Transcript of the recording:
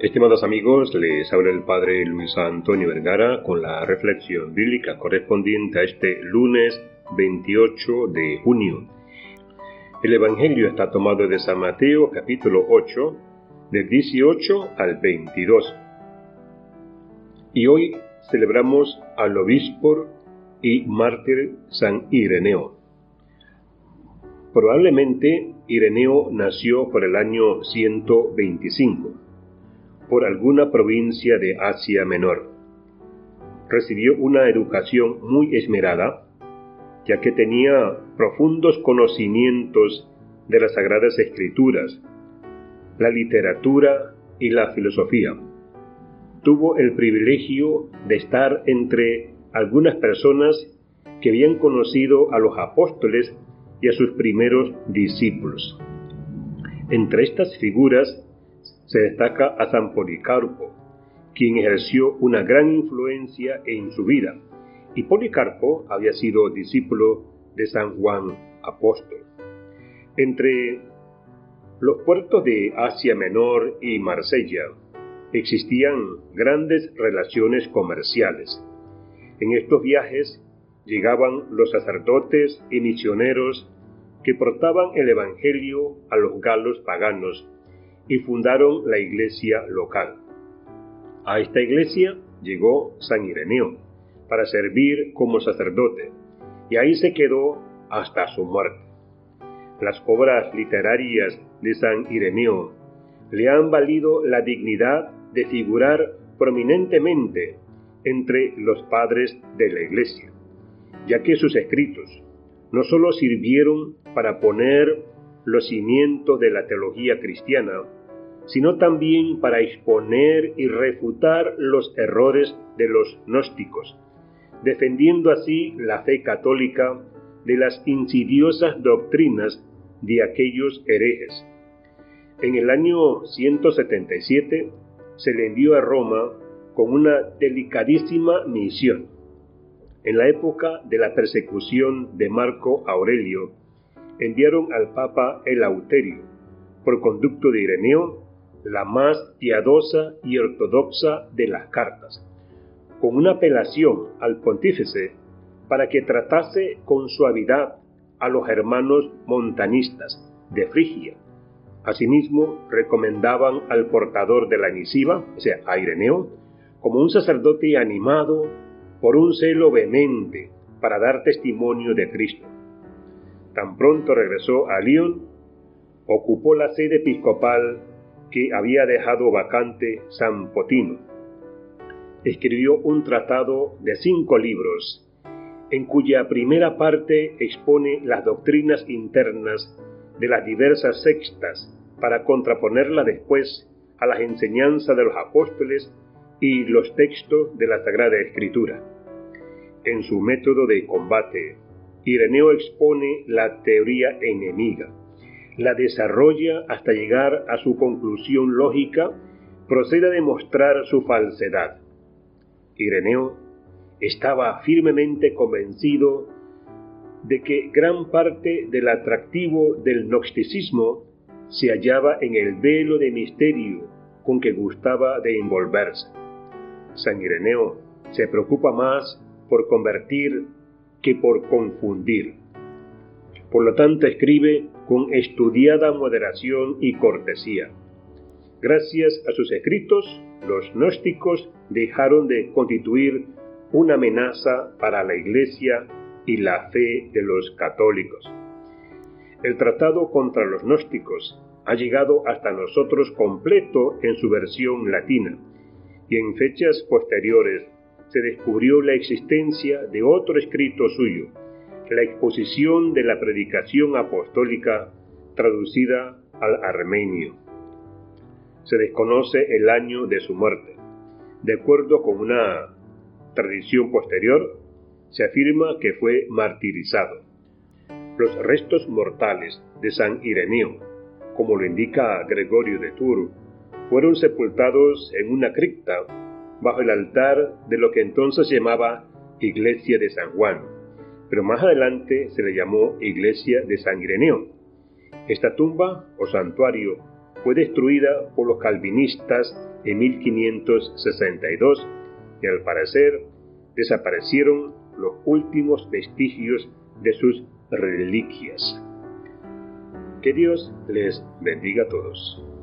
Estimados amigos, les habla el Padre Luis Antonio Vergara con la reflexión bíblica correspondiente a este lunes 28 de junio. El Evangelio está tomado de San Mateo capítulo 8, del 18 al 22. Y hoy celebramos al obispo y mártir San Ireneo. Probablemente Ireneo nació por el año 125 por alguna provincia de Asia Menor. Recibió una educación muy esmerada, ya que tenía profundos conocimientos de las Sagradas Escrituras, la literatura y la filosofía. Tuvo el privilegio de estar entre algunas personas que habían conocido a los apóstoles y a sus primeros discípulos. Entre estas figuras se destaca a San Policarpo, quien ejerció una gran influencia en su vida, y Policarpo había sido discípulo de San Juan Apóstol. Entre los puertos de Asia Menor y Marsella existían grandes relaciones comerciales. En estos viajes llegaban los sacerdotes y misioneros que portaban el Evangelio a los galos paganos y fundaron la iglesia local. A esta iglesia llegó San Ireneo para servir como sacerdote y ahí se quedó hasta su muerte. Las obras literarias de San Ireneo le han valido la dignidad de figurar prominentemente entre los padres de la Iglesia, ya que sus escritos no sólo sirvieron para poner los cimientos de la teología cristiana, sino también para exponer y refutar los errores de los gnósticos, defendiendo así la fe católica de las insidiosas doctrinas de aquellos herejes. En el año 177 se le envió a Roma con una delicadísima misión. En la época de la persecución de Marco Aurelio, enviaron al Papa Eleuterio, por conducto de Ireneo, la más piadosa y ortodoxa de las cartas, con una apelación al pontífice para que tratase con suavidad a los hermanos montanistas de Frigia. Asimismo, recomendaban al portador de la misiva, o sea, a Ireneo, como un sacerdote animado por un celo vehemente para dar testimonio de Cristo. Tan pronto regresó a Lyon, ocupó la sede episcopal que había dejado vacante San Potino. Escribió un tratado de cinco libros, en cuya primera parte expone las doctrinas internas de las diversas sextas para contraponerla después a las enseñanzas de los apóstoles y los textos de la Sagrada Escritura. En su método de combate, Ireneo expone la teoría enemiga, la desarrolla hasta llegar a su conclusión lógica, procede a demostrar su falsedad. Ireneo estaba firmemente convencido de que gran parte del atractivo del gnosticismo se hallaba en el velo de misterio con que gustaba de envolverse. San Ireneo se preocupa más por convertir que por confundir. Por lo tanto, escribe con estudiada moderación y cortesía. Gracias a sus escritos, los gnósticos dejaron de constituir una amenaza para la Iglesia y la fe de los católicos. El tratado contra los gnósticos ha llegado hasta nosotros completo en su versión latina, y en fechas posteriores se descubrió la existencia de otro escrito suyo, la exposición de la predicación apostólica traducida al armenio. Se desconoce el año de su muerte. De acuerdo con una tradición posterior, se afirma que fue martirizado. Los restos mortales de San Ireneo, como lo indica Gregorio de Tours, fueron sepultados en una cripta bajo el altar de lo que entonces llamaba Iglesia de San Juan pero más adelante se le llamó Iglesia de San Ireneo. Esta tumba o santuario fue destruida por los calvinistas en 1562 y al parecer desaparecieron los últimos vestigios de sus reliquias. Que Dios les bendiga a todos.